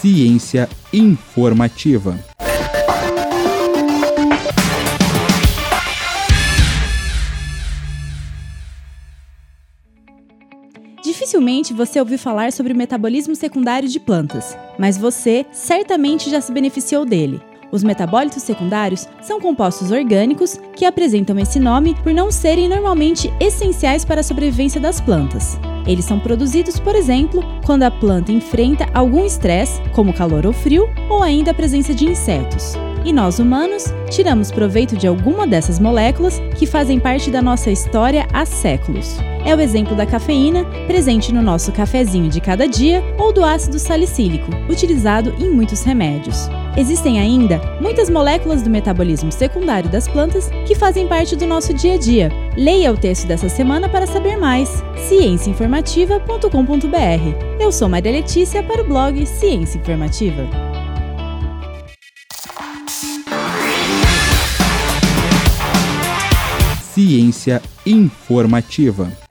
Ciência informativa. Dificilmente você ouviu falar sobre o metabolismo secundário de plantas, mas você certamente já se beneficiou dele. Os metabólitos secundários são compostos orgânicos que apresentam esse nome por não serem normalmente essenciais para a sobrevivência das plantas. Eles são produzidos, por exemplo, quando a planta enfrenta algum estresse, como calor ou frio, ou ainda a presença de insetos. E nós humanos tiramos proveito de alguma dessas moléculas que fazem parte da nossa história há séculos. É o exemplo da cafeína, presente no nosso cafezinho de cada dia, ou do ácido salicílico, utilizado em muitos remédios. Existem ainda muitas moléculas do metabolismo secundário das plantas que fazem parte do nosso dia a dia. Leia o texto dessa semana para saber mais. cienciainformativa.com.br. Eu sou Maria Letícia para o blog Ciência Informativa. Ciência informativa.